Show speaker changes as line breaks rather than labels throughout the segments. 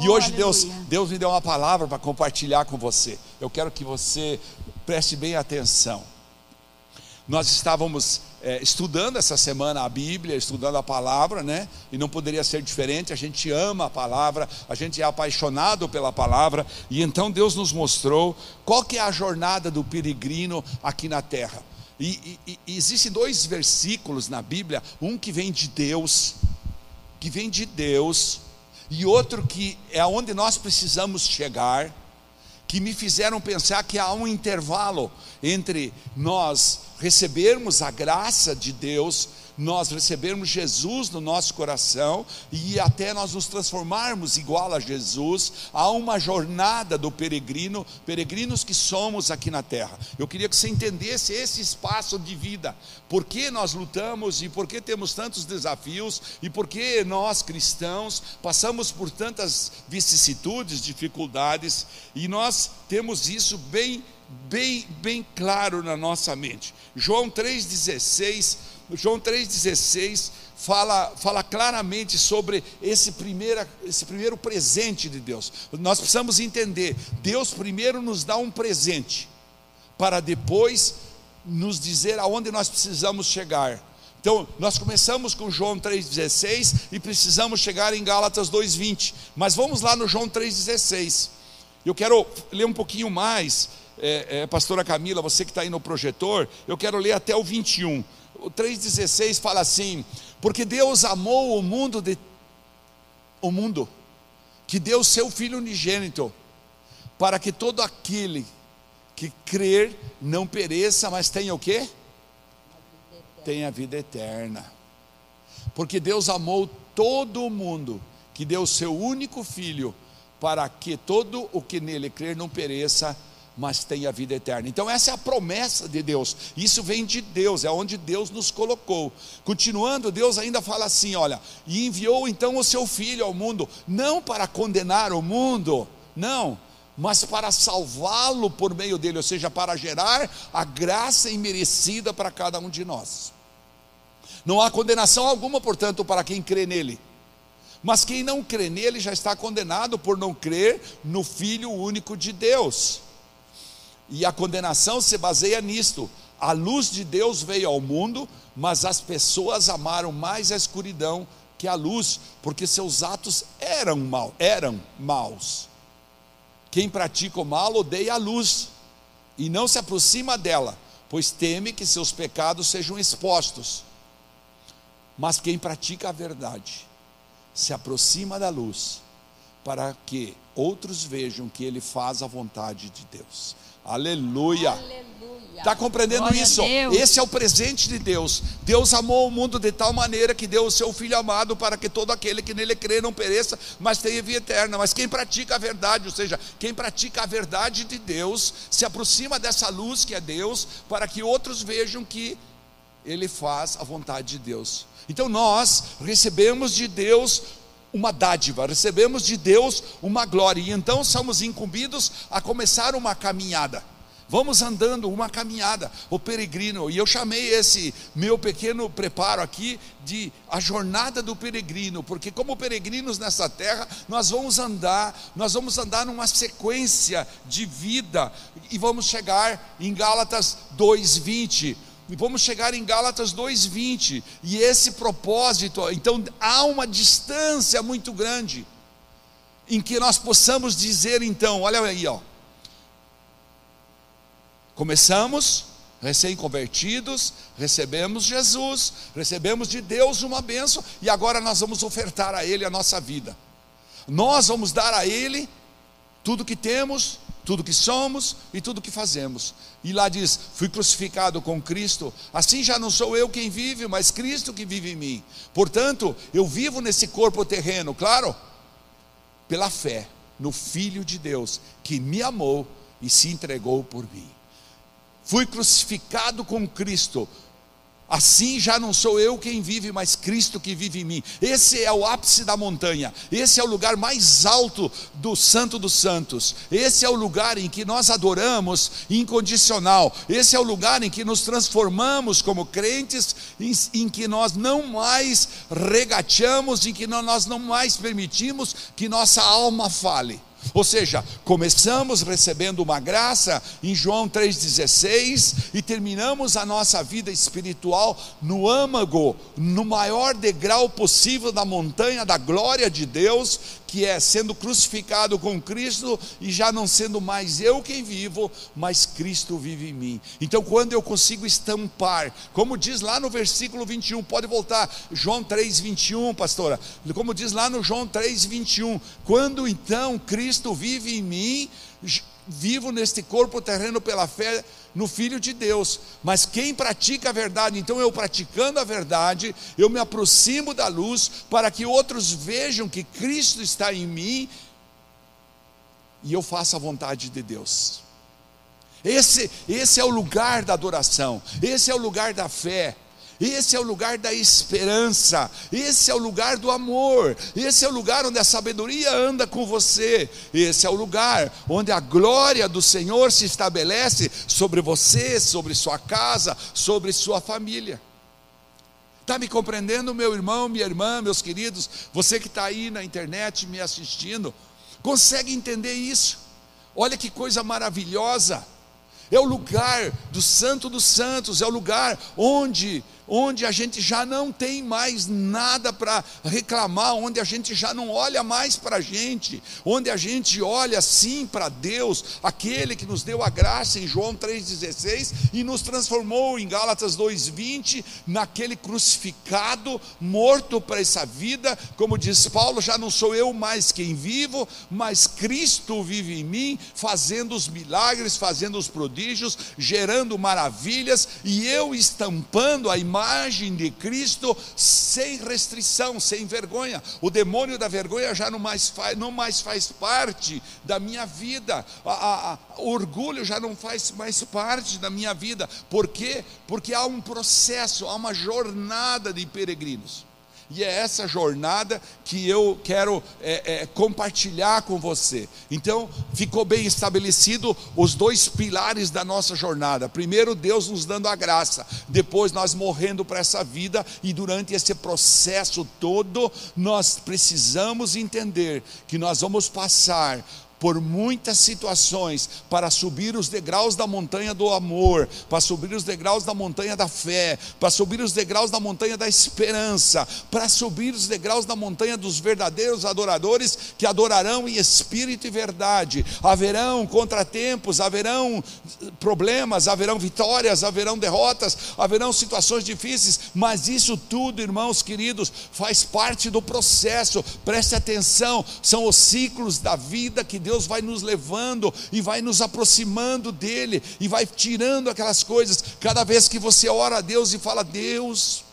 E
Oh,
hoje Deus,
aleluia.
Deus me deu uma palavra para compartilhar com você. Eu quero que você preste bem atenção. Nós estávamos eh, estudando essa semana a Bíblia, estudando a palavra, né? E não poderia ser diferente. A gente ama a palavra, a gente é apaixonado pela palavra. E então Deus nos mostrou qual que é a jornada do peregrino aqui na terra. E, e- e existem dois versículos na Bíblia, um que vem de Deus, que vem de Deus, e outro que é aonde nós precisamos chegar que me fizeram pensar que há um intervalo entre nós recebermos a graça de Deus, nós recebermos Jesus no nosso coração e até nós nos transformarmos igual a Jesus, há uma jornada do peregrino, peregrinos que somos aqui na terra. Eu queria que você entendesse esse espaço de vida, por que nós lutamos e por que temos tantos desafios e por que nós cristãos passamos por tantas vicissitudes, dificuldades e nós temos isso bem bem bem claro na nossa mente. João 3:16, João 3:16 fala fala claramente sobre esse primeira esse primeiro presente de Deus. Nós precisamos entender, Deus primeiro nos dá um presente para depois nos dizer aonde nós precisamos chegar. Então, nós começamos com João 3,16 e precisamos chegar em Gálatas 2,20. Mas vamos lá no João 3,16. Eu quero ler um pouquinho mais, é, é, pastora Camila, você que está aí no projetor, eu quero ler até o 21. O 3,16 fala assim: Porque Deus amou o mundo, de, o mundo, que deu seu Filho unigênito, para que todo aquele que crer não pereça, mas tenha o quê? Tenha vida eterna. Porque Deus amou todo o mundo, que deu seu único filho, para que todo o que nele crer não pereça, mas tenha vida eterna. Então, essa é a promessa de Deus. Isso vem de Deus, é onde Deus nos colocou. Continuando, Deus ainda fala assim: olha, e enviou então o seu filho ao mundo, não para condenar o mundo, não, mas para salvá-lo por meio dele, ou seja, para gerar a graça imerecida para cada um de nós. Não há condenação alguma, portanto, para quem crê nele. Mas quem não crê nele já está condenado por não crer no Filho único de Deus. E a condenação se baseia nisto: a luz de Deus veio ao mundo, mas as pessoas amaram mais a escuridão que a luz, porque seus atos eram mal, eram maus. Quem pratica o mal odeia a luz e não se aproxima dela, pois teme que seus pecados sejam expostos. Mas quem pratica a verdade se aproxima da luz, para que outros vejam que ele faz a vontade de Deus. Aleluia! Está compreendendo
Glória
isso? Esse é o presente de Deus. Deus amou o mundo de tal maneira que deu o seu Filho amado para que todo aquele que nele crê não pereça, mas tenha vida eterna. Mas quem pratica a verdade, ou seja, quem pratica a verdade de Deus, se aproxima dessa luz que é Deus, para que outros vejam que ele faz a vontade de Deus. Então nós recebemos de Deus uma dádiva, recebemos de Deus uma glória, e então somos incumbidos a começar uma caminhada. Vamos andando uma caminhada, o peregrino, e eu chamei esse meu pequeno preparo aqui de a jornada do peregrino, porque como peregrinos nessa terra, nós vamos andar, nós vamos andar numa sequência de vida e vamos chegar em Gálatas 2:20. E vamos chegar em Gálatas 2:20. E esse propósito, então há uma distância muito grande em que nós possamos dizer então, olha aí, ó. Começamos recém-convertidos, recebemos Jesus, recebemos de Deus uma bênção e agora nós vamos ofertar a Ele a nossa vida. Nós vamos dar a Ele tudo que temos, tudo que somos e tudo que fazemos. E lá diz: Fui crucificado com Cristo, assim já não sou eu quem vive, mas Cristo que vive em mim. Portanto, eu vivo nesse corpo terreno, claro, pela fé no Filho de Deus, que me amou e se entregou por mim. Fui crucificado com Cristo. Assim já não sou eu quem vive, mas Cristo que vive em mim. Esse é o ápice da montanha. Esse é o lugar mais alto do Santo dos Santos. Esse é o lugar em que nós adoramos incondicional. Esse é o lugar em que nos transformamos como crentes, em, em que nós não mais regateamos, em que nós não mais permitimos que nossa alma fale. Ou seja, começamos recebendo uma graça em João 3,16 e terminamos a nossa vida espiritual no âmago, no maior degrau possível da montanha da glória de Deus, que é sendo crucificado com Cristo e já não sendo mais eu quem vivo, mas Cristo vive em mim. Então, quando eu consigo estampar, como diz lá no versículo 21, pode voltar, João 3, 21, pastora, como diz lá no João 3, 21, quando então Cristo vive em mim, vivo neste corpo terreno pela fé no Filho de Deus. Mas quem pratica a verdade, então eu praticando a verdade, eu me aproximo da luz para que outros vejam que Cristo está em mim e eu faça a vontade de Deus. Esse, esse é o lugar da adoração, esse é o lugar da fé. Esse é o lugar da esperança, esse é o lugar do amor, esse é o lugar onde a sabedoria anda com você, esse é o lugar onde a glória do Senhor se estabelece sobre você, sobre sua casa, sobre sua família. Está me compreendendo, meu irmão, minha irmã, meus queridos? Você que está aí na internet me assistindo, consegue entender isso? Olha que coisa maravilhosa! É o lugar do Santo dos Santos, é o lugar onde onde a gente já não tem mais nada para reclamar, onde a gente já não olha mais para a gente, onde a gente olha sim para Deus, aquele que nos deu a graça em João 3,16 e nos transformou em Gálatas 2,20, naquele crucificado, morto para essa vida, como diz Paulo, já não sou eu mais quem vivo, mas Cristo vive em mim, fazendo os milagres, fazendo os prodígios, gerando maravilhas, e eu estampando a imagem imagem de Cristo sem restrição, sem vergonha. O demônio da vergonha já não mais faz, não mais faz parte da minha vida. A, a, o orgulho já não faz mais parte da minha vida. Por quê? Porque há um processo, há uma jornada de peregrinos. E é essa jornada que eu quero é, é, compartilhar com você. Então, ficou bem estabelecido os dois pilares da nossa jornada. Primeiro, Deus nos dando a graça. Depois, nós morrendo para essa vida. E durante esse processo todo, nós precisamos entender que nós vamos passar por muitas situações para subir os degraus da montanha do amor, para subir os degraus da montanha da fé, para subir os degraus da montanha da esperança, para subir os degraus da montanha dos verdadeiros adoradores que adorarão em espírito e verdade. Haverão contratempos, haverão problemas, haverão vitórias, haverão derrotas, haverão situações difíceis, mas isso tudo, irmãos queridos, faz parte do processo. Preste atenção, são os ciclos da vida que Deus Deus vai nos levando e vai nos aproximando dEle e vai tirando aquelas coisas. Cada vez que você ora a Deus e fala: Deus,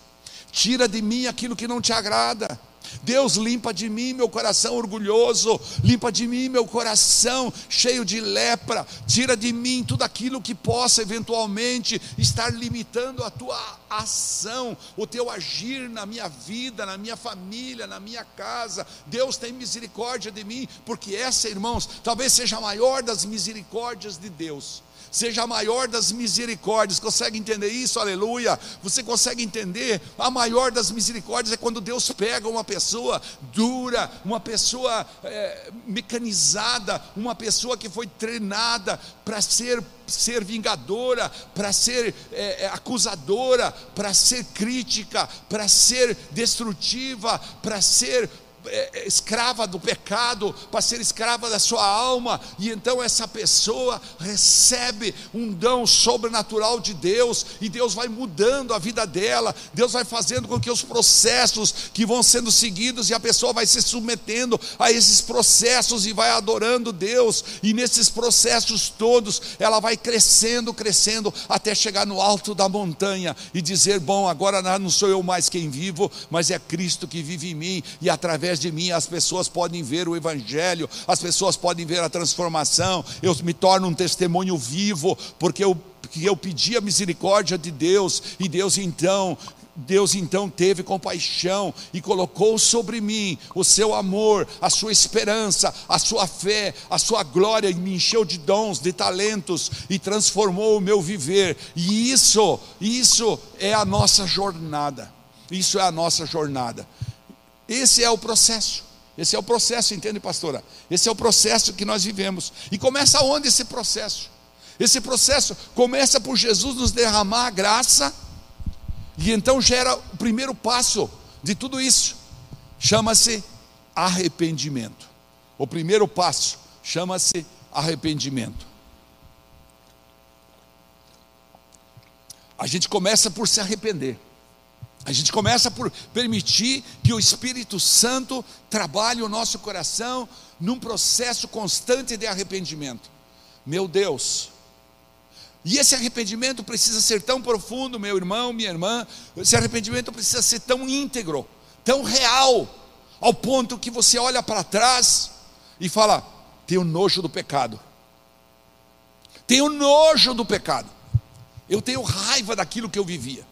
tira de mim aquilo que não te agrada. Deus limpa de mim meu coração orgulhoso, limpa de mim meu coração cheio de lepra, tira de mim tudo aquilo que possa eventualmente estar limitando a tua ação, o teu agir na minha vida, na minha família, na minha casa. Deus tem misericórdia de mim, porque essa, irmãos, talvez seja a maior das misericórdias de Deus seja a maior das misericórdias. Consegue entender isso? Aleluia. Você consegue entender? A maior das misericórdias é quando Deus pega uma pessoa dura, uma pessoa é, mecanizada, uma pessoa que foi treinada para ser ser vingadora, para ser é, acusadora, para ser crítica, para ser destrutiva, para ser é, é, escrava do pecado, para ser escrava da sua alma, e então essa pessoa recebe um dom sobrenatural de Deus, e Deus vai mudando a vida dela, Deus vai fazendo com que os processos que vão sendo seguidos, e a pessoa vai se submetendo a esses processos e vai adorando Deus, e nesses processos todos ela vai crescendo, crescendo, até chegar no alto da montanha e dizer: Bom, agora não sou eu mais quem vivo, mas é Cristo que vive em mim, e através através de mim as pessoas podem ver o Evangelho, as pessoas podem ver a transformação, eu me torno um testemunho vivo, porque eu que eu pedi a misericórdia de Deus, e Deus então Deus então teve compaixão e colocou sobre mim o seu amor, a sua esperança, a sua fé, a sua glória, e me encheu de dons, de talentos e transformou o meu viver. E isso, isso é a nossa jornada. Isso é a nossa jornada. Esse é o processo. Esse é o processo, entende, pastora? Esse é o processo que nós vivemos. E começa onde esse processo? Esse processo começa por Jesus nos derramar a graça e então gera o primeiro passo de tudo isso. Chama-se arrependimento. O primeiro passo chama-se arrependimento. A gente começa por se arrepender. A gente começa por permitir que o Espírito Santo trabalhe o nosso coração num processo constante de arrependimento. Meu Deus, e esse arrependimento precisa ser tão profundo, meu irmão, minha irmã. Esse arrependimento precisa ser tão íntegro, tão real, ao ponto que você olha para trás e fala: tenho nojo do pecado. Tenho nojo do pecado. Eu tenho raiva daquilo que eu vivia.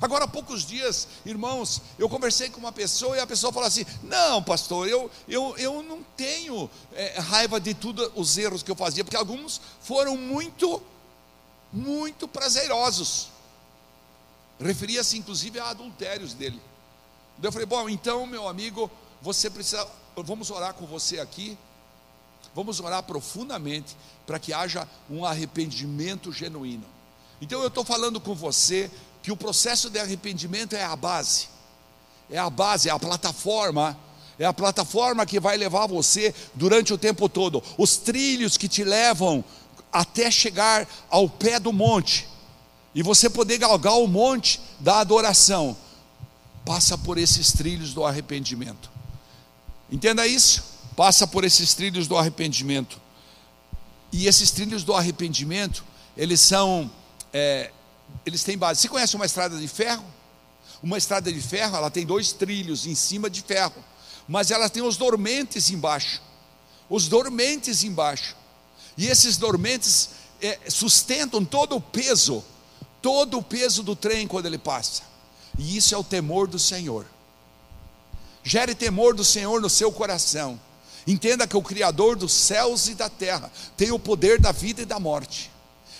Agora, há poucos dias, irmãos, eu conversei com uma pessoa e a pessoa falou assim: Não, pastor, eu, eu, eu não tenho é, raiva de todos os erros que eu fazia, porque alguns foram muito muito prazerosos. Referia-se inclusive a adultérios dele. Eu falei: Bom, então, meu amigo, você precisa. Vamos orar com você aqui. Vamos orar profundamente para que haja um arrependimento genuíno. Então, eu estou falando com você que o processo de arrependimento é a base, é a base, é a plataforma é a plataforma que vai levar você durante o tempo todo, os trilhos que te levam até chegar ao pé do monte, e você poder galgar o monte da adoração, passa por esses trilhos do arrependimento. Entenda isso? Passa por esses trilhos do arrependimento. E esses trilhos do arrependimento, eles são, é, eles têm base. Você conhece uma estrada de ferro? Uma estrada de ferro, ela tem dois trilhos em cima de ferro, mas ela tem os dormentes embaixo. Os dormentes embaixo. E esses dormentes é, sustentam todo o peso, todo o peso do trem quando ele passa. E isso é o temor do Senhor. Gere temor do Senhor no seu coração. Entenda que o Criador dos céus e da terra tem o poder da vida e da morte.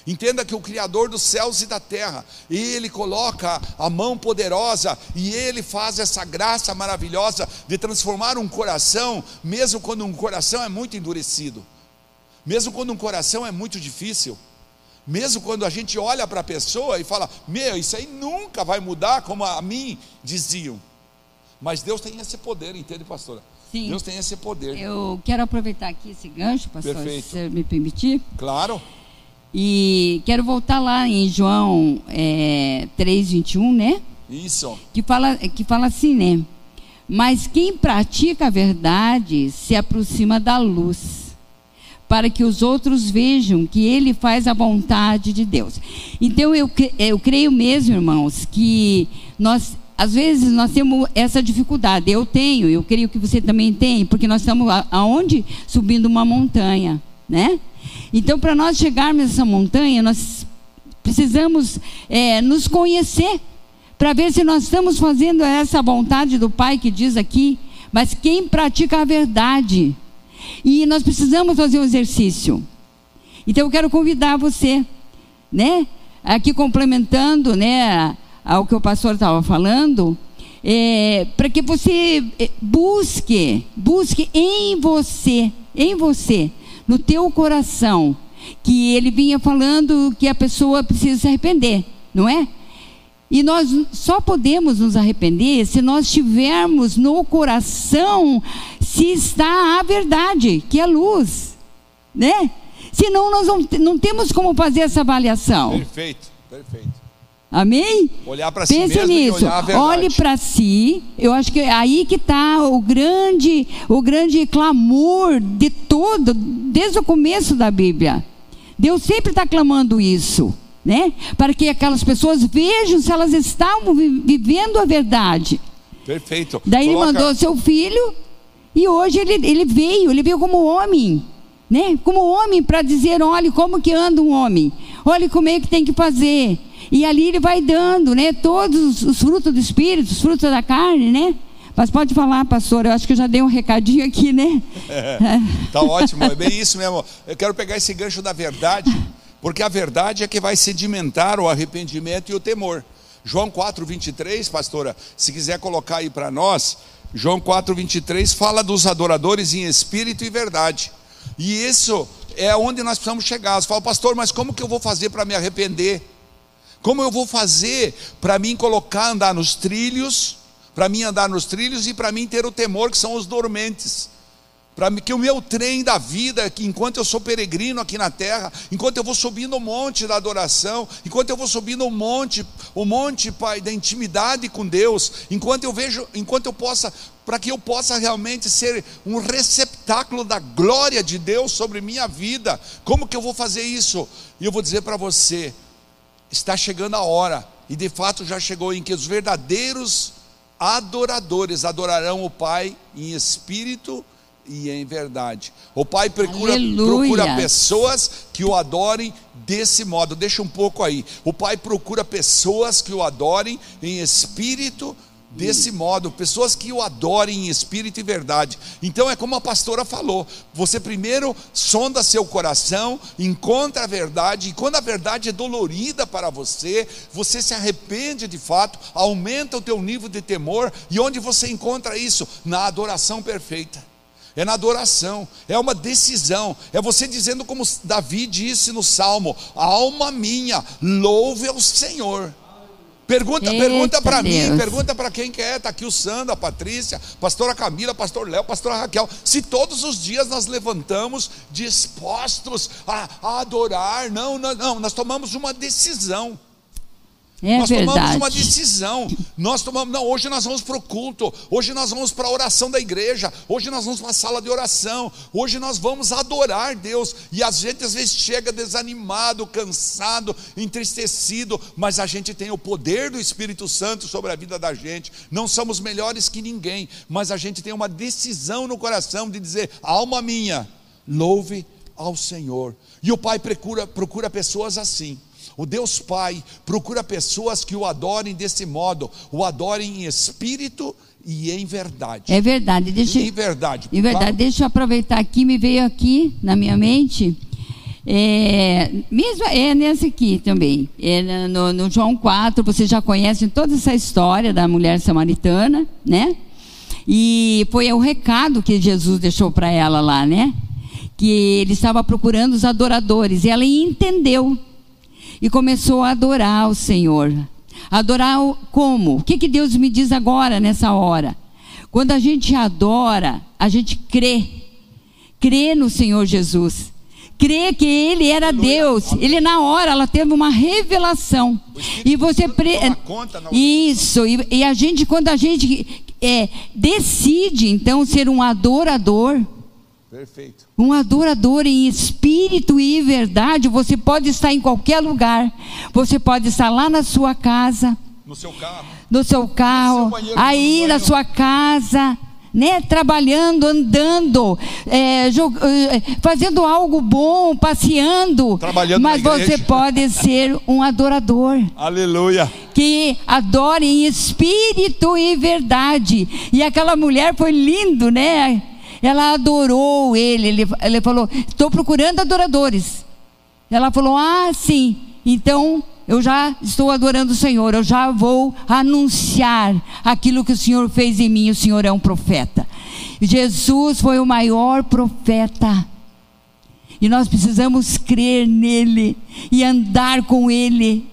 Entenda que o Criador dos céus e da terra, Ele coloca a mão poderosa e Ele faz essa graça maravilhosa de transformar um coração, mesmo quando um coração é muito endurecido. Mesmo quando um coração é muito difícil, mesmo quando a gente olha para a pessoa e fala: Meu, isso aí nunca vai mudar, como a mim diziam. Mas Deus tem esse poder, entende, pastora?
Sim.
Deus tem esse poder.
Eu quero aproveitar aqui esse gancho, pastor,
Perfeito.
se você me permitir.
Claro.
E quero voltar lá em João é, 3,21, né?
Isso.
Que fala, que fala assim, né? Mas quem pratica a verdade se aproxima da luz para que os outros vejam que ele faz a vontade de Deus. Então eu, eu creio mesmo, irmãos, que nós às vezes nós temos essa dificuldade. Eu tenho, eu creio que você também tem, porque nós estamos aonde subindo uma montanha, né? Então para nós chegarmos nessa montanha, nós precisamos é, nos conhecer para ver se nós estamos fazendo essa vontade do Pai que diz aqui. Mas quem pratica a verdade e nós precisamos fazer um exercício. Então eu quero convidar você, né? Aqui complementando, né, ao que o pastor estava falando, é, para que você é, busque, busque em você, em você, no teu coração, que ele vinha falando que a pessoa precisa se arrepender, não é? E nós só podemos nos arrepender se nós tivermos no coração se está a verdade, que é luz, né? Senão nós não, não temos como fazer essa avaliação.
Perfeito, perfeito.
Amém?
Olhar para si
Pense
mesmo
nisso. Olhe para si. Eu acho que é aí que está o grande, o grande clamor de todo, desde o começo da Bíblia. Deus sempre está clamando isso né? Para que aquelas pessoas vejam se elas estavam vivendo a verdade.
Perfeito.
Daí
Coloca...
ele mandou seu filho e hoje ele, ele veio, ele veio como homem, né? Como homem para dizer, olhe como que anda um homem. Olha como é que tem que fazer. E ali ele vai dando, né? Todos os frutos do Espírito, os frutos da carne, né? Mas pode falar, pastor, eu acho que eu já dei um recadinho aqui, né?
Tá ótimo, é bem isso mesmo. Eu quero pegar esse gancho da verdade, porque a verdade é que vai sedimentar o arrependimento e o temor. João 4, 23, pastora, se quiser colocar aí para nós, João 4, 23 fala dos adoradores em espírito e verdade. E isso é onde nós precisamos chegar. Você fala, pastor, mas como que eu vou fazer para me arrepender? Como eu vou fazer para mim colocar, andar nos trilhos, para mim andar nos trilhos e para mim ter o temor que são os dormentes? para que o meu trem da vida, que enquanto eu sou peregrino aqui na terra, enquanto eu vou subindo o monte da adoração, enquanto eu vou subindo o monte, o monte, Pai, da intimidade com Deus, enquanto eu vejo, enquanto eu possa, para que eu possa realmente ser um receptáculo da glória de Deus sobre minha vida. Como que eu vou fazer isso? E eu vou dizer para você, está chegando a hora, e de fato já chegou em que os verdadeiros adoradores adorarão o Pai em espírito e e em verdade. O Pai procura, procura pessoas que o adorem desse modo. Deixa um pouco aí. O Pai procura pessoas que o adorem em espírito desse modo, pessoas que o adorem em espírito e verdade. Então é como a pastora falou: você primeiro sonda seu coração, encontra a verdade, e quando a verdade é dolorida para você, você se arrepende de fato, aumenta o teu nível de temor, e onde você encontra isso? Na adoração perfeita é na adoração, é uma decisão, é você dizendo como Davi disse no Salmo: alma minha, louve ao Senhor. Pergunta, pergunta para mim, pergunta para quem quer. Está aqui o Sandro, a Patrícia, pastora Camila, pastor Léo, pastora Raquel. Se todos os dias nós levantamos dispostos a, a adorar, não, não, não, nós tomamos uma decisão.
É
nós
verdade.
tomamos uma decisão. Nós tomamos, não, hoje nós vamos para o culto, hoje nós vamos para a oração da igreja, hoje nós vamos para a sala de oração, hoje nós vamos adorar Deus. E a gente às vezes chega desanimado, cansado, entristecido, mas a gente tem o poder do Espírito Santo sobre a vida da gente. Não somos melhores que ninguém, mas a gente tem uma decisão no coração de dizer: alma minha, louve ao Senhor. E o Pai procura, procura pessoas assim o Deus Pai procura pessoas que o adorem desse modo, o adorem em espírito e em verdade.
É verdade. Deixa,
em verdade.
Em verdade. Deixa eu aproveitar aqui, me veio aqui na minha mente. É, mesmo, é nesse aqui também. É no, no João 4, vocês já conhecem toda essa história da mulher samaritana, né? E foi o recado que Jesus deixou para ela lá, né? Que ele estava procurando os adoradores. E ela entendeu e começou a adorar o Senhor. Adorar como? O que, que Deus me diz agora, nessa hora? Quando a gente adora, a gente crê. Crê no Senhor Jesus. Crê que Ele era Deus. Ele, na hora, ela teve uma revelação. E você. Pre... Isso. E, e, a gente, quando a gente é, decide, então, ser um adorador
Perfeito.
Um adorador em espírito e verdade. Você pode estar em qualquer lugar. Você pode estar lá na sua casa.
No seu carro.
No seu carro. No seu aí na sua casa. Né, trabalhando, andando, é, é, fazendo algo bom, passeando.
Trabalhando
mas você pode ser um adorador.
Aleluia.
Que adore em espírito e verdade. E aquela mulher foi lindo, né? Ela adorou ele. Ele, ele falou: Estou procurando adoradores. Ela falou: Ah, sim. Então eu já estou adorando o Senhor. Eu já vou anunciar aquilo que o Senhor fez em mim. O Senhor é um profeta. Jesus foi o maior profeta. E nós precisamos crer nele e andar com ele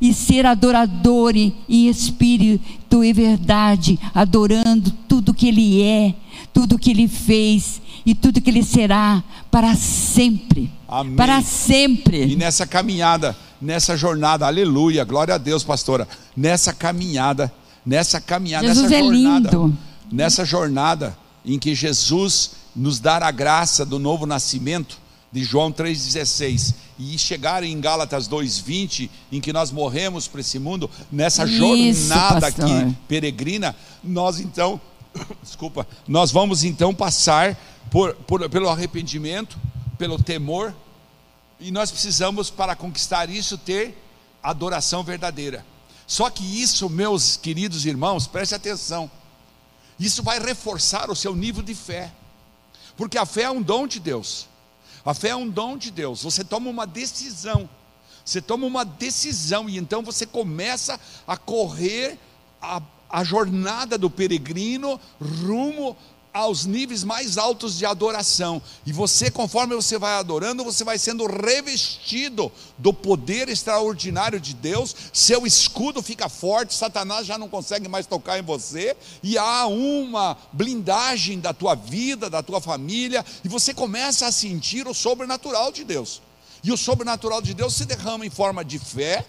e ser adorador em espírito e verdade, adorando tudo que ele é tudo que ele fez e tudo que ele será para sempre.
Amém.
Para sempre.
E nessa caminhada, nessa jornada, aleluia, glória a Deus, pastora. Nessa caminhada, nessa caminhada,
Jesus
nessa
é
jornada,
lindo.
nessa jornada em que Jesus nos dá a graça do novo nascimento, de João 3,16, e chegar em Gálatas 2,20, em que nós morremos para esse mundo, nessa
Isso,
jornada
pastor.
aqui peregrina, nós então desculpa, nós vamos então passar por, por, pelo arrependimento, pelo temor, E nós precisamos, para conquistar isso, ter adoração verdadeira. Só que isso, meus queridos irmãos, preste atenção. Isso vai reforçar o seu nível de fé. Porque a fé é um dom de Deus. A fé é um dom de Deus. Você toma uma decisão. Você toma uma decisão e então você começa a correr a, a jornada do peregrino rumo aos níveis mais altos de adoração. E você, conforme você vai adorando, você vai sendo revestido do poder extraordinário de Deus. Seu escudo fica forte, Satanás já não consegue mais tocar em você, e há uma blindagem da tua vida, da tua família, e você começa a sentir o sobrenatural de Deus. E o sobrenatural de Deus se derrama em forma de fé,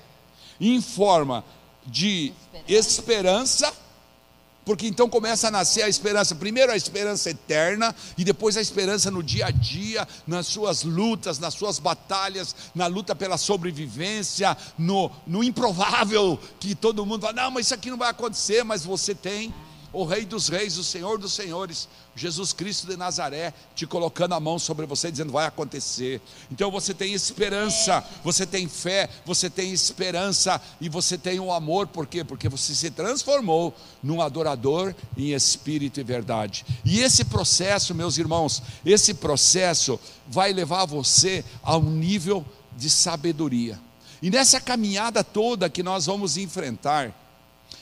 em forma de esperança porque então começa a nascer a esperança, primeiro a esperança eterna e depois a esperança no dia a dia, nas suas lutas, nas suas batalhas, na luta pela sobrevivência, no, no improvável, que todo mundo fala, não, mas isso aqui não vai acontecer, mas você tem o Rei dos Reis, o Senhor dos Senhores, Jesus Cristo de Nazaré, te colocando a mão sobre você, dizendo: vai acontecer. Então você tem esperança, você tem fé, você tem esperança e você tem o um amor, por quê? Porque você se transformou num adorador em espírito e verdade. E esse processo, meus irmãos, esse processo vai levar você a um nível de sabedoria. E nessa caminhada toda que nós vamos enfrentar,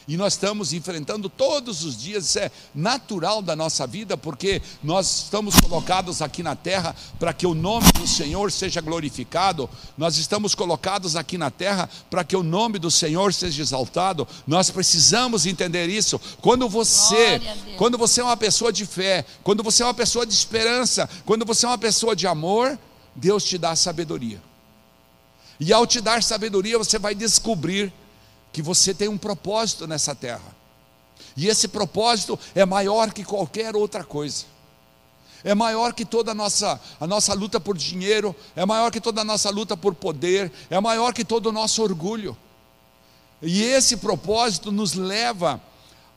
e nós estamos enfrentando todos os dias, isso é natural da nossa vida, porque nós estamos colocados aqui na terra para que o nome do Senhor seja glorificado, nós estamos colocados aqui na terra para que o nome do Senhor seja exaltado. Nós precisamos entender isso. Quando você, quando você é uma pessoa de fé, quando você é uma pessoa de esperança, quando você é uma pessoa de amor, Deus te dá sabedoria. E ao te dar sabedoria, você vai descobrir que você tem um propósito nessa terra. E esse propósito é maior que qualquer outra coisa. É maior que toda a nossa, a nossa luta por dinheiro, é maior que toda a nossa luta por poder, é maior que todo o nosso orgulho. E esse propósito nos leva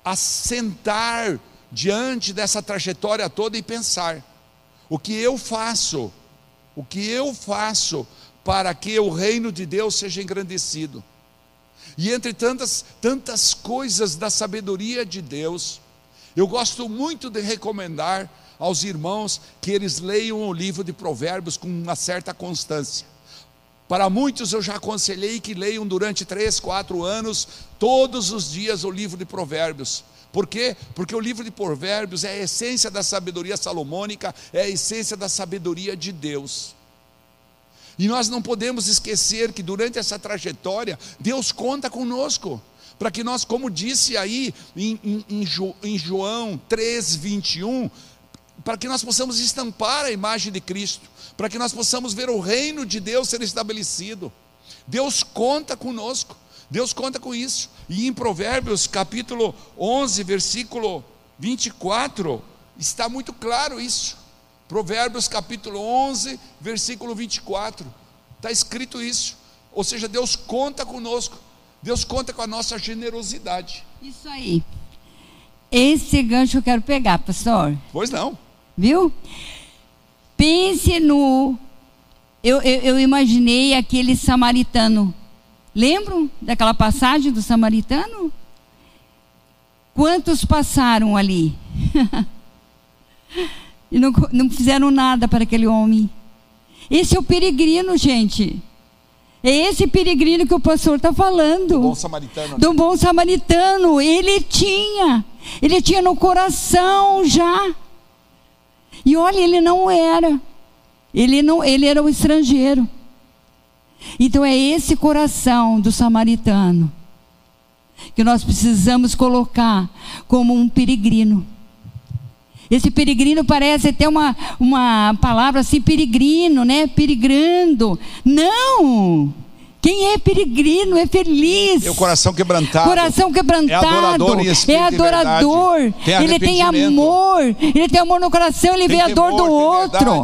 a sentar diante dessa trajetória toda e pensar: o que eu faço, o que eu faço para que o reino de Deus seja engrandecido? E entre tantas, tantas coisas da sabedoria de Deus, eu gosto muito de recomendar aos irmãos que eles leiam o livro de Provérbios com uma certa constância. Para muitos eu já aconselhei que leiam durante três, quatro anos, todos os dias, o livro de Provérbios. Por quê? Porque o livro de Provérbios é a essência da sabedoria salomônica, é a essência da sabedoria de Deus. E nós não podemos esquecer que durante essa trajetória, Deus conta conosco. Para que nós, como disse aí em, em, em, jo, em João 3, 21, para que nós possamos estampar a imagem de Cristo, para que nós possamos ver o reino de Deus ser estabelecido. Deus conta conosco, Deus conta com isso. E em Provérbios capítulo 11, versículo 24, está muito claro isso. Provérbios capítulo 11, versículo 24. Está escrito isso. Ou seja, Deus conta conosco. Deus conta com a nossa generosidade.
Isso aí. Esse gancho eu quero pegar, pastor.
Pois não.
Viu? Pense no. Eu, eu, eu imaginei aquele samaritano. Lembram daquela passagem do samaritano? Quantos passaram ali? e não, não fizeram nada para aquele homem. Esse é o peregrino, gente. É esse peregrino que o pastor está falando. Do
bom samaritano.
Do bom samaritano. Ele tinha. Ele tinha no coração já. E olha, ele não era. Ele, não, ele era o estrangeiro. Então é esse coração do samaritano que nós precisamos colocar como um peregrino. Esse peregrino parece até uma, uma palavra assim, peregrino, né? Peregrando. Não! Quem é peregrino é feliz.
É o coração quebrantado.
Coração quebrantado. É adorador.
é
adorador. Tem ele tem amor. Ele tem amor no coração. Ele tem vê a dor do outro.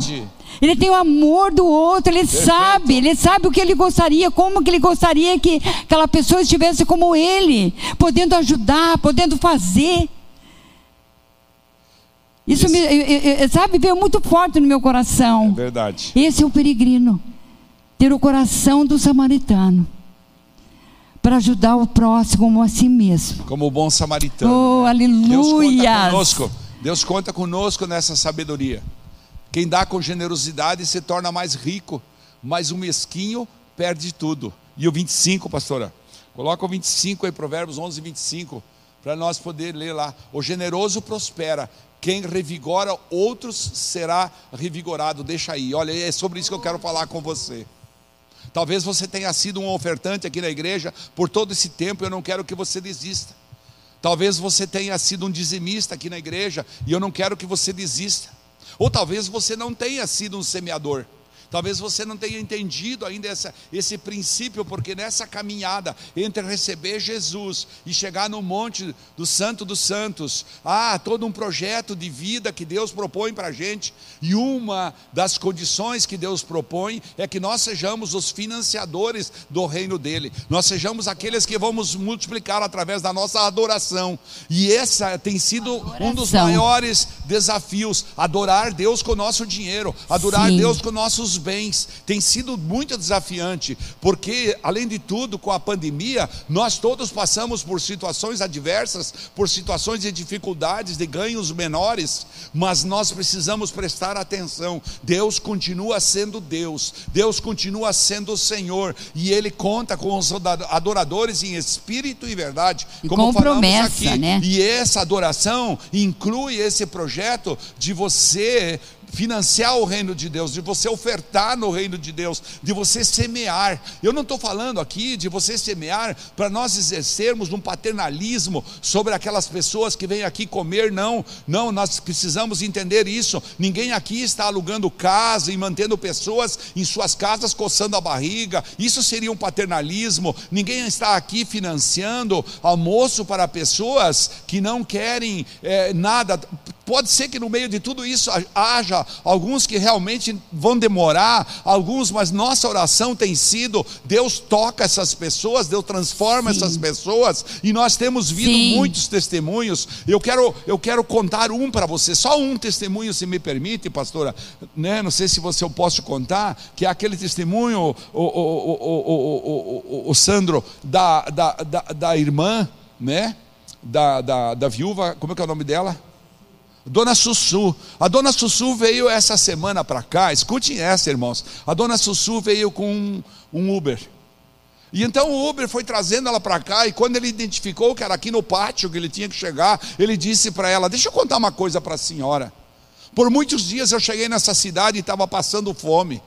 Ele tem o amor do outro. Ele Perfeito. sabe. Ele sabe o que ele gostaria, como que ele gostaria que aquela pessoa estivesse como ele, podendo ajudar, podendo fazer. Isso, me, sabe, veio muito forte no meu coração.
É verdade.
Esse é o peregrino. ter o coração do samaritano para ajudar o próximo como a si mesmo.
Como o bom samaritano.
Oh,
né?
aleluia!
Deus conta conosco. Deus conta conosco nessa sabedoria. Quem dá com generosidade se torna mais rico, mas o mesquinho perde tudo. E o 25, pastora? Coloca o 25 aí, Provérbios 11, 25, para nós poder ler lá. O generoso prospera, quem revigora outros será revigorado. Deixa aí, olha, é sobre isso que eu quero falar com você. Talvez você tenha sido um ofertante aqui na igreja por todo esse tempo, eu não quero que você desista. Talvez você tenha sido um dizimista aqui na igreja e eu não quero que você desista. Ou talvez você não tenha sido um semeador. Talvez você não tenha entendido ainda essa, esse princípio, porque nessa caminhada entre receber Jesus e chegar no monte do Santo dos Santos, há todo um projeto de vida que Deus propõe para a gente, e uma das condições que Deus propõe é que nós sejamos os financiadores do reino dele, nós sejamos aqueles que vamos multiplicar através da nossa adoração, e essa tem sido adoração. um dos maiores desafios: adorar Deus com o nosso dinheiro, adorar Sim. Deus com nossos bens. Tem sido muito desafiante, porque, além de tudo, com a pandemia, nós todos passamos por situações adversas, por situações de dificuldades, de ganhos menores, mas nós precisamos prestar atenção. Deus continua sendo Deus, Deus continua sendo o Senhor, e Ele conta com os adoradores em espírito e verdade,
e como com promessa, aqui. Né?
E essa adoração inclui esse projeto de você financiar o reino de Deus, de você ofertar no reino de Deus, de você semear. Eu não estou falando aqui de você semear para nós exercermos um paternalismo sobre aquelas pessoas que vêm aqui comer, não, não, nós precisamos entender isso. Ninguém aqui está alugando casa e mantendo pessoas em suas casas coçando a barriga, isso seria um paternalismo. Ninguém está aqui financiando almoço para pessoas que não querem é, nada Pode ser que no meio de tudo isso haja alguns que realmente vão demorar, alguns, mas nossa oração tem sido: Deus toca essas pessoas, Deus transforma Sim. essas pessoas, e nós temos visto Sim. muitos testemunhos. Eu quero, eu quero contar um para você, só um testemunho, se me permite, pastora. Né? Não sei se você eu posso contar, que é aquele testemunho, o, o, o, o Sandro, da, da, da, da irmã, né? Da, da, da viúva, como é que é o nome dela? Dona Sussu. A Dona Sussu veio essa semana para cá, escutem essa, irmãos. A Dona Sussu veio com um, um Uber. E então o Uber foi trazendo ela para cá, e quando ele identificou que era aqui no pátio que ele tinha que chegar, ele disse para ela: Deixa eu contar uma coisa para a senhora. Por muitos dias eu cheguei nessa cidade e estava passando fome.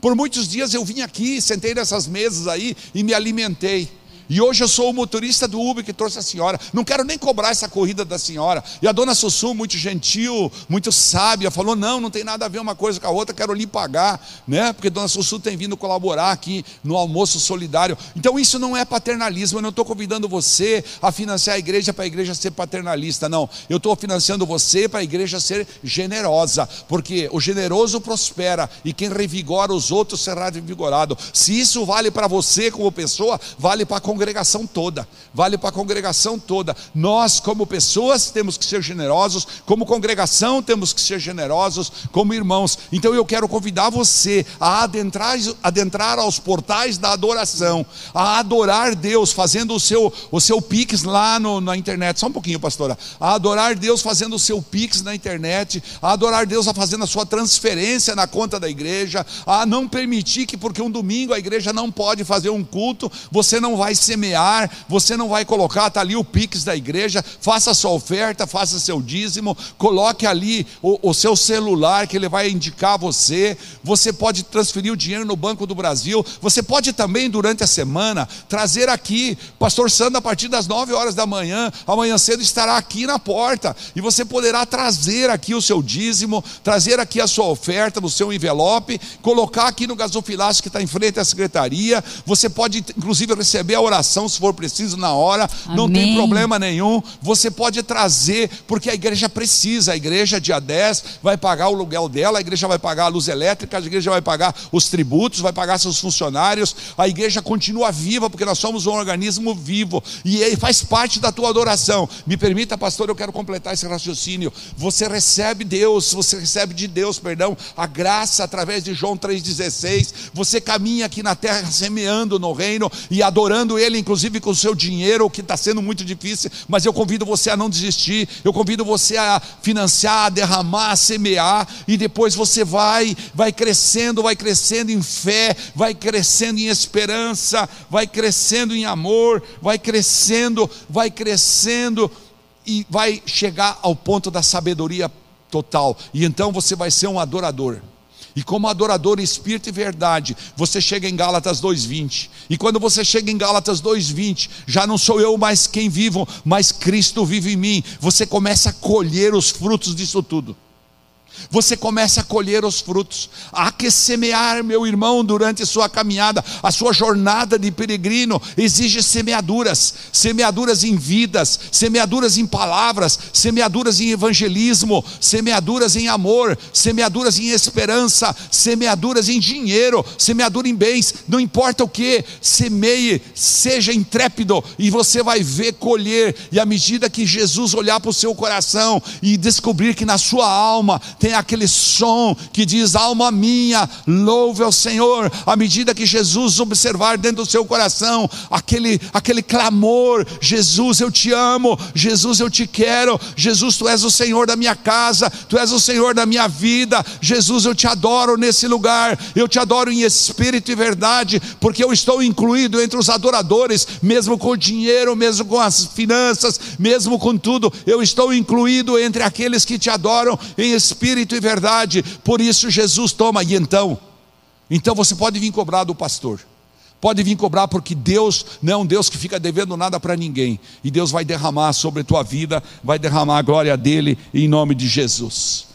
Por muitos dias eu vim aqui, sentei nessas mesas aí e me alimentei. E hoje eu sou o motorista do Uber que trouxe a senhora. Não quero nem cobrar essa corrida da senhora. E a dona Sussu, muito gentil, muito sábia, falou: não, não tem nada a ver uma coisa com a outra, quero lhe pagar, né? Porque dona Sussu tem vindo colaborar aqui no almoço solidário. Então isso não é paternalismo. Eu não estou convidando você a financiar a igreja para a igreja ser paternalista, não. Eu estou financiando você para a igreja ser generosa, porque o generoso prospera e quem revigora os outros será revigorado. Se isso vale para você como pessoa, vale para a congregação toda, vale para a congregação toda. Nós, como pessoas, temos que ser generosos, como congregação, temos que ser generosos, como irmãos. Então eu quero convidar você a adentrar, adentrar aos portais da adoração, a adorar Deus, fazendo o seu, o seu pix lá no, na internet. Só um pouquinho, pastora. A adorar Deus fazendo o seu pix na internet, a adorar Deus a fazendo a sua transferência na conta da igreja, a não permitir que, porque um domingo a igreja não pode fazer um culto, você não vai semear, você não vai colocar, está ali o Pix da igreja, faça sua oferta, faça seu dízimo, coloque ali o, o seu celular que ele vai indicar você. Você pode transferir o dinheiro no Banco do Brasil. Você pode também, durante a semana, trazer aqui, Pastor Sandro, a partir das 9 horas da manhã, amanhã cedo estará aqui na porta, e você poderá trazer aqui o seu dízimo, trazer aqui a sua oferta no seu envelope, colocar aqui no gasofilácio que está em frente à secretaria. Você pode, inclusive, receber a oração oração, se for preciso, na hora, não tem
Amém.
problema nenhum. Você pode trazer, porque a igreja precisa. A igreja, dia 10, vai pagar o aluguel dela, a igreja vai pagar a luz elétrica, a igreja vai pagar os tributos, vai pagar seus funcionários. A igreja continua viva, porque nós somos um organismo vivo e aí faz parte da tua adoração. Me permita, pastor, eu quero completar esse raciocínio. Você recebe Deus, você recebe de Deus, perdão, a graça através de João 3,16. Você caminha aqui na terra semeando no reino e adorando Ele, inclusive com o seu dinheiro, o que está sendo muito difícil, mas eu convido você a não desistir, eu convido você a financiar, a derramar, a semear, e depois você vai, vai crescendo, vai crescendo em fé, vai crescendo em esperança, vai crescendo em amor, vai crescendo, vai crescendo e vai chegar ao ponto da sabedoria total. E então você vai ser um adorador. E como adorador espírito e verdade, você chega em Gálatas 2:20. E quando você chega em Gálatas 2:20, já não sou eu mais quem vivo, mas Cristo vive em mim. Você começa a colher os frutos disso tudo. Você começa a colher os frutos. Há que semear, meu irmão, durante sua caminhada. A sua jornada de peregrino exige semeaduras, semeaduras em vidas, semeaduras em palavras, semeaduras em evangelismo, semeaduras em amor, semeaduras em esperança, semeaduras em dinheiro, semeadura em bens. Não importa o que, semeie, seja intrépido e você vai ver colher. E à medida que Jesus olhar para o seu coração e descobrir que na sua alma tem aquele som que diz: Alma minha, louve ao Senhor. À medida que Jesus observar dentro do seu coração aquele, aquele clamor: Jesus, eu te amo, Jesus, eu te quero, Jesus, tu és o Senhor da minha casa, tu és o Senhor da minha vida, Jesus, eu te adoro nesse lugar, eu te adoro em espírito e verdade, porque eu estou incluído entre os adoradores, mesmo com o dinheiro, mesmo com as finanças, mesmo com tudo, eu estou incluído entre aqueles que te adoram em espírito e verdade. Por isso Jesus toma e então, então você pode vir cobrar do pastor. Pode vir cobrar porque Deus não é um Deus que fica devendo nada para ninguém. E Deus vai derramar sobre a tua vida, vai derramar a glória dele em nome de Jesus.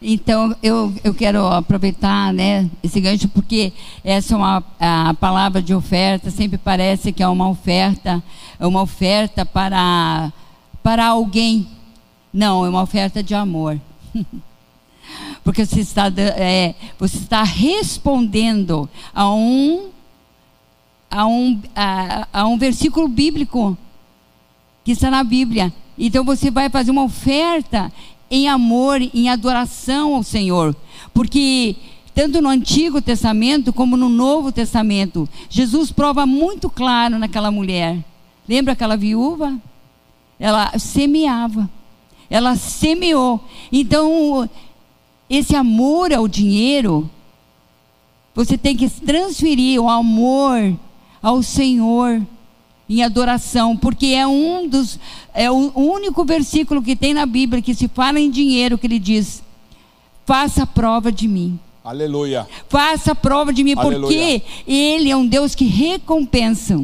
Então, eu, eu quero aproveitar né, esse gancho, porque essa é uma a palavra de oferta, sempre parece que é uma oferta, é uma oferta para, para alguém. Não, é uma oferta de amor. Porque você está, é, você está respondendo a um, a, um, a, a um versículo bíblico que está na Bíblia. Então você vai fazer uma oferta em amor, em adoração ao Senhor. Porque tanto no Antigo Testamento como no Novo Testamento, Jesus prova muito claro naquela mulher. Lembra aquela viúva? Ela semeava. Ela semeou. Então, esse amor ao dinheiro, você tem que transferir o amor ao Senhor em adoração, porque é um dos é o único versículo que tem na Bíblia que se fala em dinheiro que ele diz: "Faça prova de mim".
Aleluia.
Faça prova de mim,
Aleluia.
porque ele é um Deus que recompensa.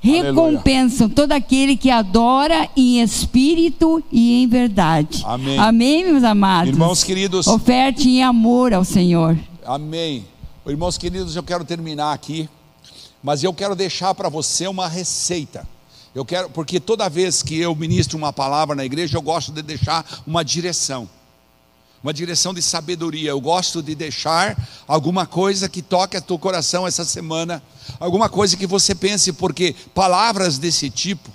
Recompensam todo aquele que adora em espírito e em verdade.
Amém.
Amém, meus amados.
Irmãos queridos,
Oferte em amor ao Senhor.
Amém. Irmãos queridos, eu quero terminar aqui, mas eu quero deixar para você uma receita. Eu quero, porque toda vez que eu ministro uma palavra na igreja, eu gosto de deixar uma direção. Uma direção de sabedoria. Eu gosto de deixar alguma coisa que toque a teu coração essa semana, alguma coisa que você pense, porque palavras desse tipo,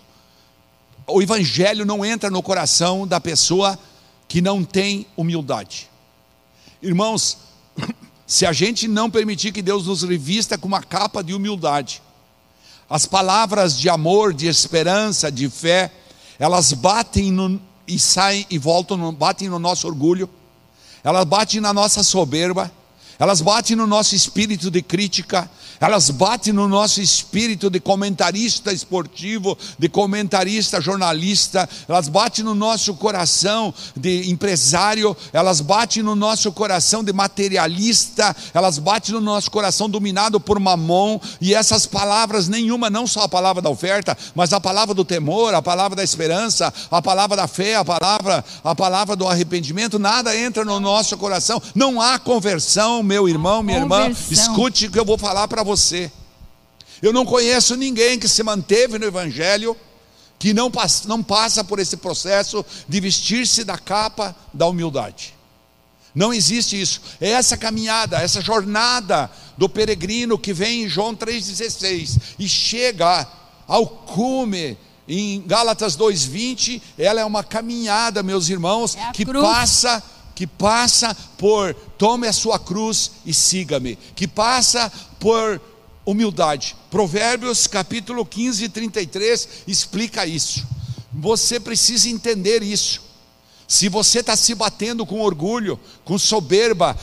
o evangelho não entra no coração da pessoa que não tem humildade. Irmãos, se a gente não permitir que Deus nos revista com uma capa de humildade, as palavras de amor, de esperança, de fé, elas batem no, e saem e voltam, batem no nosso orgulho, elas batem na nossa soberba, elas batem no nosso espírito de crítica, elas batem no nosso espírito de comentarista esportivo, de comentarista jornalista, elas batem no nosso coração de empresário, elas batem no nosso coração de materialista, elas batem no nosso coração dominado por mamon, e essas palavras, nenhuma, não só a palavra da oferta, mas a palavra do temor, a palavra da esperança, a palavra da fé, a palavra, a palavra do arrependimento, nada entra no nosso coração, não há conversão, meu irmão, minha irmã,
Conversão.
escute o que eu vou falar para você. Eu não conheço ninguém que se manteve no Evangelho que não, passa, não passa por esse processo de vestir-se da capa da humildade. Não existe isso. É essa caminhada, essa jornada do peregrino que vem em João 3,16 e chega ao cume em Gálatas 2:20, ela é uma caminhada, meus irmãos, é que cruz. passa que passa por tome a sua cruz e siga-me, que passa por humildade. Provérbios capítulo 15, 33 explica isso. Você precisa entender isso. Se você está se batendo com orgulho, com soberba,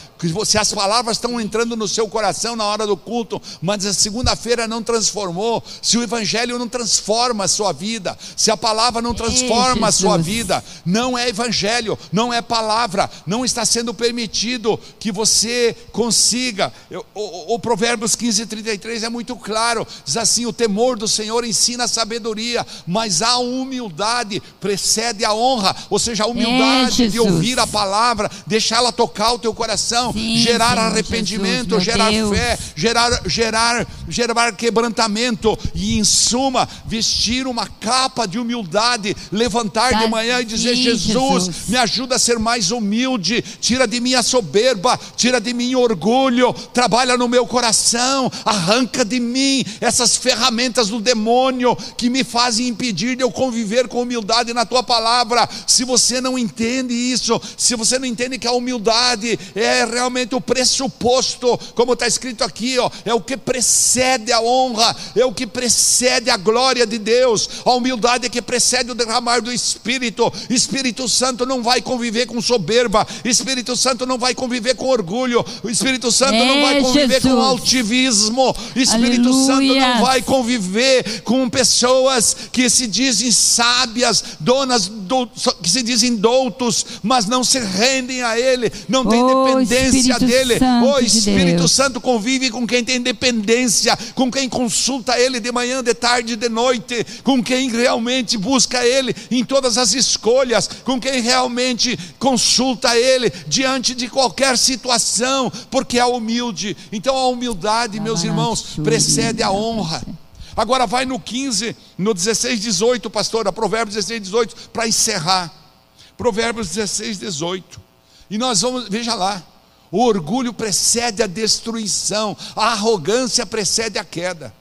se as palavras estão entrando no seu coração na hora do culto, mas a segunda-feira não transformou, se o Evangelho não transforma a sua vida, se a palavra não transforma a sua vida, não é Evangelho, não é palavra, não está sendo permitido que você consiga. O, o, o Provérbios 15, 33 é muito claro: diz assim: o temor do Senhor ensina a sabedoria, mas a humildade precede a honra, ou seja, a humildade é, de ouvir a palavra, deixá-la tocar o teu coração, Sim, gerar Senhor arrependimento, Jesus, gerar Deus. fé, gerar, gerar, gerar quebrantamento e, em suma, vestir uma capa de humildade, levantar tá, de manhã e dizer: sim, Jesus, Jesus, me ajuda a ser mais humilde, tira de mim a soberba, tira de mim o orgulho, trabalha no meu coração, arranca de mim essas ferramentas do demônio que me fazem impedir de eu conviver com humildade na tua palavra. Se você não entende isso, se você não entende que a humildade é realmente o pressuposto, como está escrito aqui, ó, é o que precede a honra, é o que precede a glória de Deus, a humildade é que precede o derramar do Espírito. Espírito Santo não vai conviver com soberba, Espírito Santo não vai conviver com orgulho, o Espírito Santo é, não vai conviver Jesus. com altivismo, Espírito Aleluia. Santo não vai conviver com pessoas que se dizem sábias, donas do, que se dizem doutos, mas não se rendem a Ele, não têm oh, dependência Espírito dEle. Santo o Espírito de Santo convive com quem tem dependência, com quem consulta Ele de manhã, de tarde, de noite, com quem realmente busca Ele em todas as escolhas, com quem realmente consulta Ele diante de qualquer situação, porque é humilde. Então a humildade, meus irmãos, precede a honra. Agora vai no 15, no 16, 18, pastor, a Provérbios 16, 18, para encerrar. Provérbios 16, 18. E nós vamos, veja lá, o orgulho precede a destruição, a arrogância precede a queda.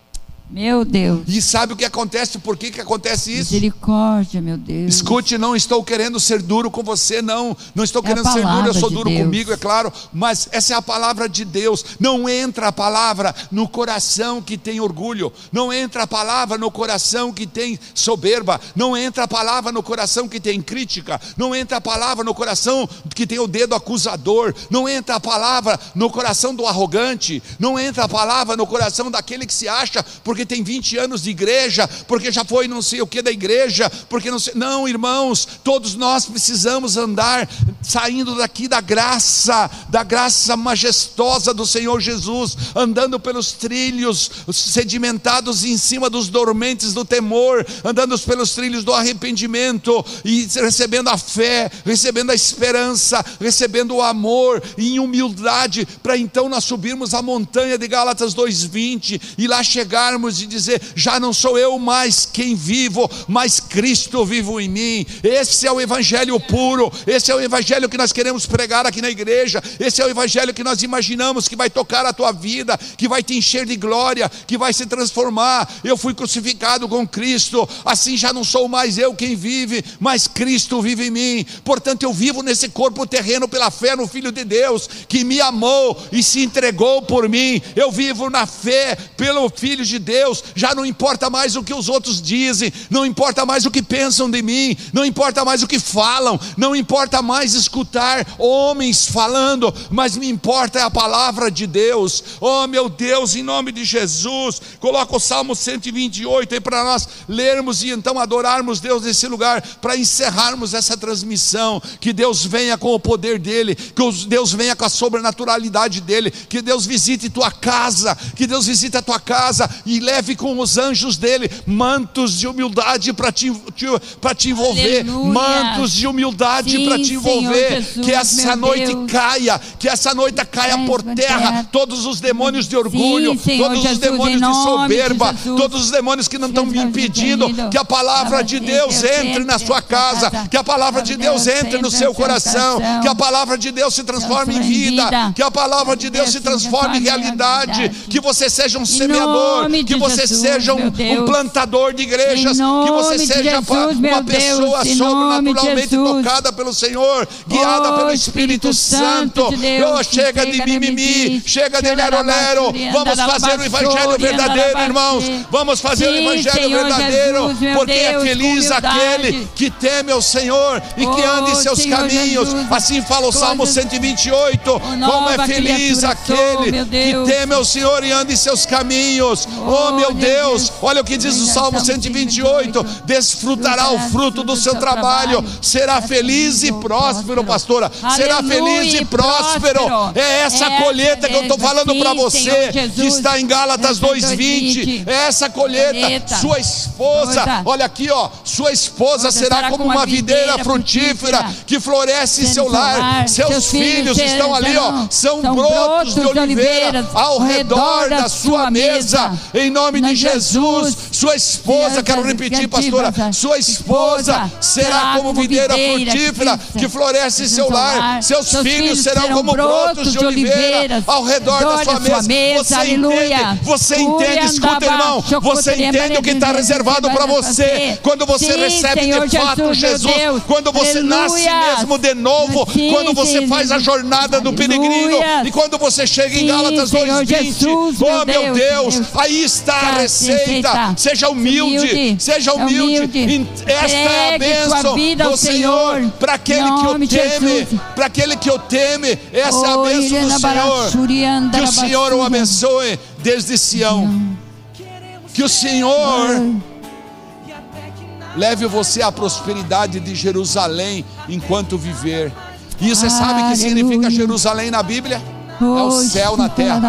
Meu Deus.
E sabe o que acontece? Por que, que acontece isso?
Misericórdia, meu Deus.
Escute, não estou querendo ser duro com você, não. Não estou é querendo ser duro, eu sou de duro Deus. comigo, é claro. Mas essa é a palavra de Deus. Não entra a palavra no coração que tem orgulho. Não entra a palavra no coração que tem soberba. Não entra a palavra no coração que tem crítica. Não entra a palavra no coração que tem o dedo acusador. Não entra a palavra no coração do arrogante. Não entra a palavra no coração daquele que se acha, porque porque tem 20 anos de igreja, porque já foi não sei o que da igreja, porque não sei. Não, irmãos, todos nós precisamos andar saindo daqui da graça, da graça majestosa do Senhor Jesus, andando pelos trilhos sedimentados em cima dos dormentes do temor, andando pelos trilhos do arrependimento e recebendo a fé, recebendo a esperança, recebendo o amor em humildade, para então nós subirmos a montanha de Gálatas 2:20 e lá chegarmos de dizer: já não sou eu mais quem vivo, mas Cristo vivo em mim. Esse é o Evangelho puro, esse é o Evangelho que nós queremos pregar aqui na igreja, esse é o Evangelho que nós imaginamos que vai tocar a tua vida, que vai te encher de glória, que vai se transformar. Eu fui crucificado com Cristo, assim já não sou mais eu quem vive, mas Cristo vive em mim. Portanto, eu vivo nesse corpo terreno pela fé no Filho de Deus, que me amou e se entregou por mim. Eu vivo na fé pelo Filho de Deus Deus, já não importa mais o que os outros dizem, não importa mais o que pensam de mim, não importa mais o que falam, não importa mais escutar homens falando, mas me importa é a palavra de Deus. Oh meu Deus, em nome de Jesus, coloca o Salmo 128 aí para nós lermos e então adorarmos Deus nesse lugar, para encerrarmos essa transmissão. Que Deus venha com o poder dEle, que Deus venha com a sobrenaturalidade dEle, que Deus visite tua casa, que Deus visite a tua casa e leve com os anjos dele mantos de humildade para te, te, pra te envolver,
Aleluia.
mantos de humildade
Sim,
para te envolver.
Jesus,
que essa noite
Deus.
caia, que essa noite caia por terra todos os demônios de orgulho,
Senhor
todos os
Jesus,
demônios
em
de
de
soberba,
Jesus.
todos os demônios que não estão me impedindo que a palavra de Deus entre na sua casa, que a palavra de Deus entre no seu coração, que a palavra de Deus se transforme em vida, que a palavra de Deus se transforme em realidade, que você seja um semeador, que você
Jesus,
seja um, um plantador de igrejas, que você seja
Jesus,
uma pessoa
Deus,
sobrenaturalmente tocada pelo Senhor, guiada
Oh,
pelo Espírito
Espírito
Santo.
Santo de Deus,
Oh, chega de mimimi, chega de lero-lero. Vamos fazer o evangelho verdadeiro,
da
irmãos. Vamos fazer o
Sim,
evangelho
Senhor
verdadeiro,
Jesus,
porque é
Deus,
feliz
com humildade.
aquele que teme ao Senhor e que
Oh,
anda em seus
Senhor
caminhos. Assim fala o Salmo
coisas-
128. Como é feliz aquele que teme ao Senhor e anda em seus caminhos. Oh,
Oh,
meu Deus, olha o que diz o Salmo
Salmo
128:
128.
desfrutará o fruto do seu trabalho, será feliz e próspero, pastora. Será feliz e próspero. É essa colheita que eu estou falando para você, que está em Gálatas
Gálatas
2:20.
2:20.
É essa colheita. Sua esposa, olha aqui, ó, sua esposa será como uma videira frutífera que floresce em seu lar. Seus, filhos estão ali, ó, são, brotos de oliveira ao redor da sua mesa. Em nome de Jesus, sua esposa, quero repetir, pastora, sua esposa será como videira frutífera que floresce em seu lar. Seus filhos serão como brotos de oliveira ao redor da sua mesa. Você entende? Você entende? Escuta, irmão. Você entende o que está reservado para você quando você recebe de fato Jesus, quando você nasce mesmo de novo, quando você faz a jornada do peregrino e quando você chega em Gálatas
Senhor
2:20.
Jesus,
Oh,
meu Deus.
aí está a
Tá,
receita.
receita.
Seja humilde, seja humilde.
Humilde.
Esta é a bênção do Senhor para aquele que o teme, para aquele que o teme. Essa é a bênção do Senhor. Que o Senhor o abençoe desde Sião. Que o Senhor leve você à prosperidade de Jerusalém enquanto viver. E você sabe o que significa. Jerusalém na Bíblia? É o céu na terra. É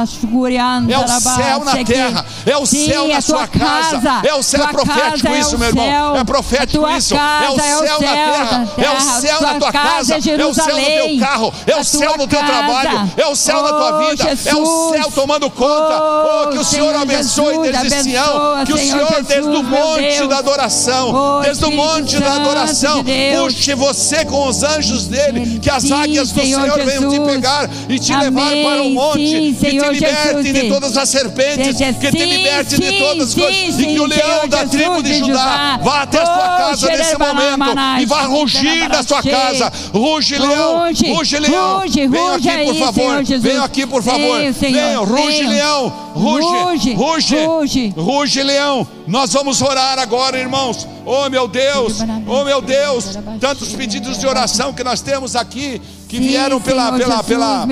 É
o céu na terra, é o céu na sua casa, é o céu profético isso, meu irmão, é profético isso, é o céu na terra, é o céu na tua casa, é o céu no teu carro, é o céu no teu trabalho, é o céu na tua vida, é o céu tomando conta. Oh, que o Senhor abençoe desde Sião, que o Senhor desde o monte da adoração, desde o monte da adoração, puxe você com os anjos dele, que as águias do
Senhor
venham te pegar e te
Amém,
para o monte,
sim,
que te
Senhor
liberte
Jesus,
de todas as serpentes, que te
sim,
liberte de
sim,
todas as coisas, e que o leão
Senhor
da
Jesus
tribo de
de
Judá vá até a sua casa nesse momento e vá rugir na sua casa. Ruge, leão,
Ruge,
leão. Venham aqui, por favor. Venham aqui, por favor.
Venham,
Venham, ruge, leão. Ruge,
ruge.
ruge, leão. Nós vamos orar agora, irmãos. Oh, meu Deus, oh, meu Deus. Tantos pedidos de oração que nós temos aqui, que
Sim,
vieram pela,
Senhor
pela,
Jesus,
pela,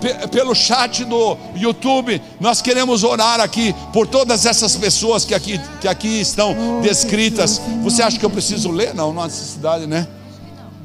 pe- pelo chat do YouTube, nós queremos orar aqui por todas essas pessoas que aqui, que aqui estão descritas. Você acha que eu preciso ler? Não, não há necessidade, né?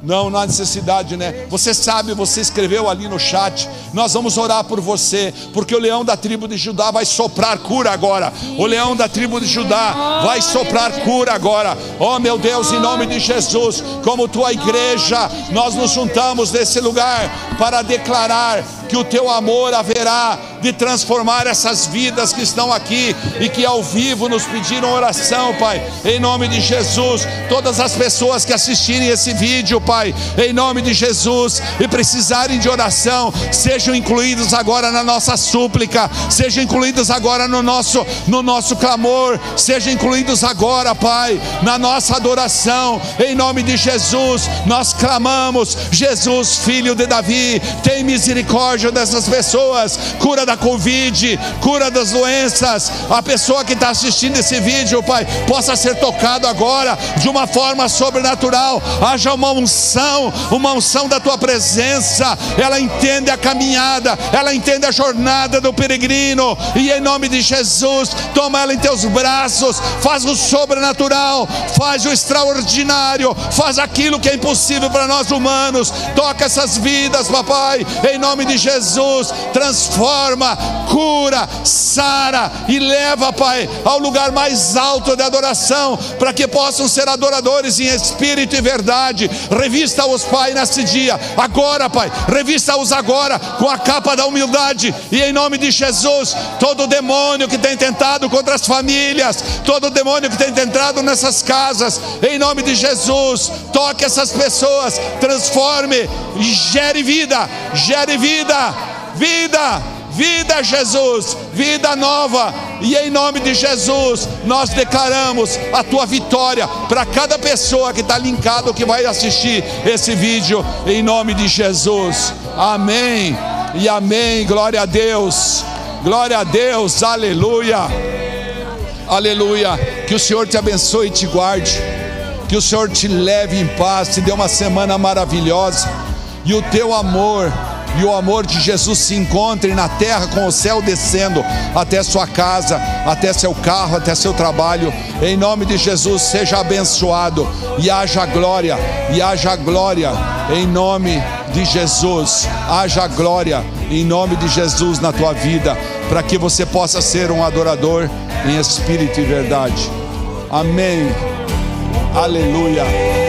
Não, não há necessidade, né? Você sabe, você escreveu ali no chat. Nós vamos orar por você, porque o leão da tribo de Judá vai soprar cura agora. O leão da tribo de Judá vai soprar cura agora. Oh, meu Deus, em nome de Jesus, como tua igreja, nós nos juntamos nesse lugar para declarar que o teu amor haverá de transformar essas vidas que estão aqui e que ao vivo nos pediram oração, Pai. Em nome de Jesus, todas as pessoas que assistirem esse vídeo, Pai, em nome de Jesus, e precisarem de oração, sejam incluídos agora na nossa súplica, sejam incluídos agora no nosso no nosso clamor, sejam incluídos agora, Pai, na nossa adoração. Em nome de Jesus, nós clamamos, Jesus, filho de Davi, tem misericórdia dessas pessoas, cura da Covid, cura das doenças. A pessoa que está assistindo esse vídeo, Pai, possa ser tocado agora de uma forma sobrenatural. Haja uma unção, uma unção da tua presença. Ela entende a caminhada, ela entende a jornada do peregrino. E em nome de Jesus, toma ela em teus braços, faz o sobrenatural, faz o extraordinário, faz aquilo que é impossível para nós humanos. Toca essas vidas, papai, em nome de Jesus. Transforma transforma, cura, sara e leva, Pai, ao lugar mais alto de adoração, para que possam ser adoradores em espírito e verdade. Revista-os, Pai, nesse dia, agora, Pai, revista-os agora com a capa da humildade e em nome de Jesus, todo demônio que tem tentado contra as famílias, todo demônio que tem tentado nessas casas, em nome de Jesus, toque essas pessoas, transforme gere vida, gere vida, vida, vida, Jesus, vida nova, e em nome de Jesus, nós declaramos a tua vitória para cada pessoa que está linkado, que vai assistir esse vídeo, em nome de Jesus, amém. E amém, glória a Deus, glória a Deus, aleluia, aleluia, que o Senhor te abençoe e te guarde, que o Senhor te leve em paz, te dê uma semana maravilhosa, e o teu amor e o amor de Jesus se encontrem na terra com o céu descendo até sua casa, até seu carro, até seu trabalho. Em nome de Jesus, seja abençoado e haja glória, e haja glória em nome de Jesus. Haja glória em nome de Jesus na tua vida, para que você possa ser um adorador em espírito e verdade. Amém. Aleluia.